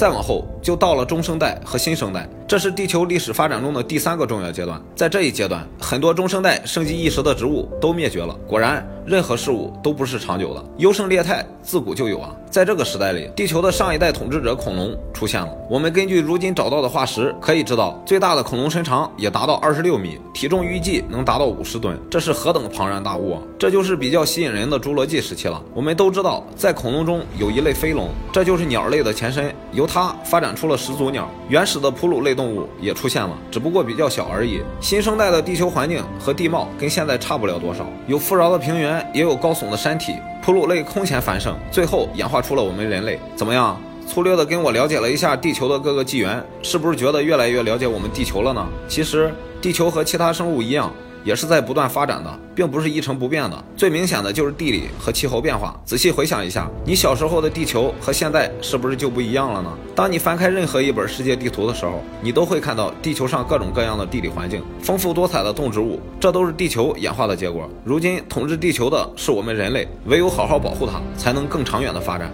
再往后就到了中生代和新生代，这是地球历史发展中的第三个重要阶段。在这一阶段，很多中生代盛极一时的植物都灭绝了。果然，任何事物都不是长久的，优胜劣汰自古就有啊。在这个时代里，地球的上一代统治者恐龙出现了。我们根据如今找到的化石可以知道，最大的恐龙身长也达到二十六米，体重预计能达到五十吨，这是何等庞然大物啊！这就是比较吸引人的侏罗纪时期了。我们都知道，在恐龙中有一类飞龙，这就是鸟类的前身，由它发展出了始祖鸟，原始的哺乳类动物也出现了，只不过比较小而已。新生代的地球环境和地貌跟现在差不了多少，有富饶的平原，也有高耸的山体，哺乳类空前繁盛，最后演化出了我们人类。怎么样？粗略的跟我了解了一下地球的各个纪元，是不是觉得越来越了解我们地球了呢？其实，地球和其他生物一样。也是在不断发展的，并不是一成不变的。最明显的就是地理和气候变化。仔细回想一下，你小时候的地球和现在是不是就不一样了呢？当你翻开任何一本世界地图的时候，你都会看到地球上各种各样的地理环境，丰富多彩的动植物，这都是地球演化的结果。如今统治地球的是我们人类，唯有好好保护它，才能更长远的发展。